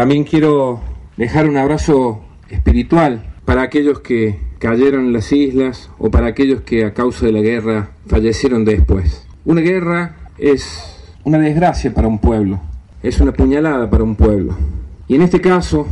También quiero dejar un abrazo espiritual para aquellos que cayeron en las islas o para aquellos que a causa de la guerra fallecieron después. Una guerra es una desgracia para un pueblo, es una puñalada para un pueblo. Y en este caso,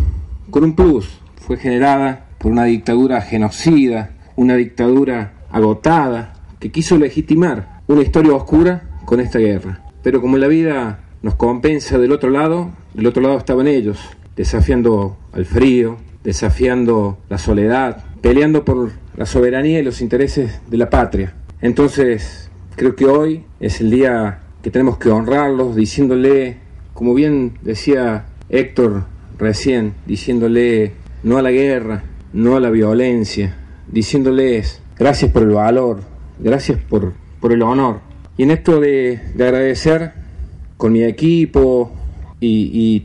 con un plus, fue generada por una dictadura genocida, una dictadura agotada, que quiso legitimar una historia oscura con esta guerra. Pero como la vida nos compensa del otro lado, del otro lado estaban ellos, desafiando al frío, desafiando la soledad, peleando por la soberanía y los intereses de la patria. Entonces, creo que hoy es el día que tenemos que honrarlos diciéndole, como bien decía Héctor recién, diciéndole no a la guerra, no a la violencia, diciéndoles gracias por el valor, gracias por, por el honor. Y en esto de, de agradecer con mi equipo y,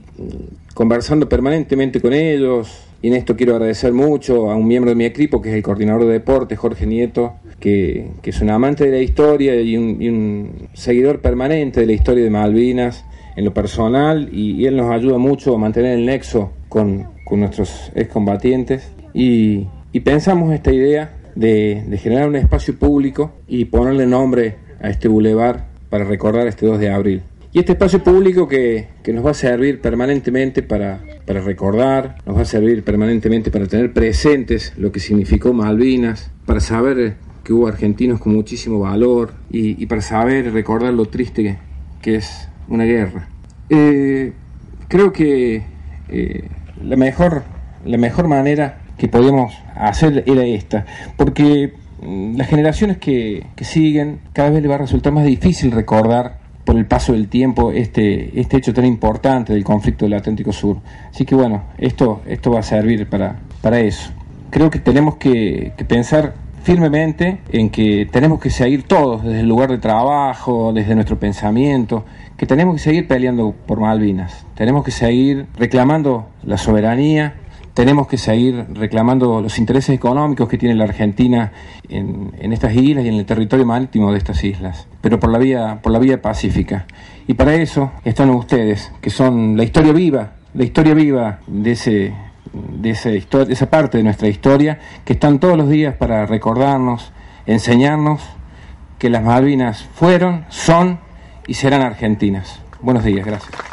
conversando permanentemente con ellos. Y en esto quiero agradecer mucho a un miembro de mi equipo, que es el coordinador de deporte, Jorge Nieto, que, es un amante de la historia y un, seguidor permanente de la historia de Malvinas en lo personal, y, él nos ayuda mucho a mantener el nexo con, nuestros excombatientes. Y, y pensamos esta idea de, de generar un espacio público y ponerle nombre a este bulevar para recordar este 2 de abril. Y este espacio público que, nos va a servir permanentemente para, recordar, nos va a servir permanentemente para tener presentes lo que significó Malvinas, para saber que hubo argentinos con muchísimo valor y, para saber recordar lo triste que, es una guerra. Eh, creo que eh, la, mejor, la mejor manera que podíamos hacer era esta, porque mm, las generaciones que, que siguen cada vez les va a resultar más difícil recordar por el paso del tiempo este, este hecho tan importante del conflicto del Atlántico Sur. Así que bueno, esto, esto va a servir para, para eso. Creo que tenemos que, pensar firmemente en que tenemos que seguir todos desde el lugar de trabajo, desde nuestro pensamiento, que tenemos que seguir peleando por Malvinas, tenemos que seguir reclamando la soberanía, tenemos que seguir reclamando los intereses económicos que tiene la Argentina en, estas islas y en el territorio marítimo de estas islas, pero por la vía, por la vía pacífica. Y para eso están ustedes, que son la historia viva, la historia viva de ese de, de esa parte de nuestra historia, que están todos los días para recordarnos, enseñarnos que las Malvinas fueron, son y serán argentinas. Buenos días, gracias.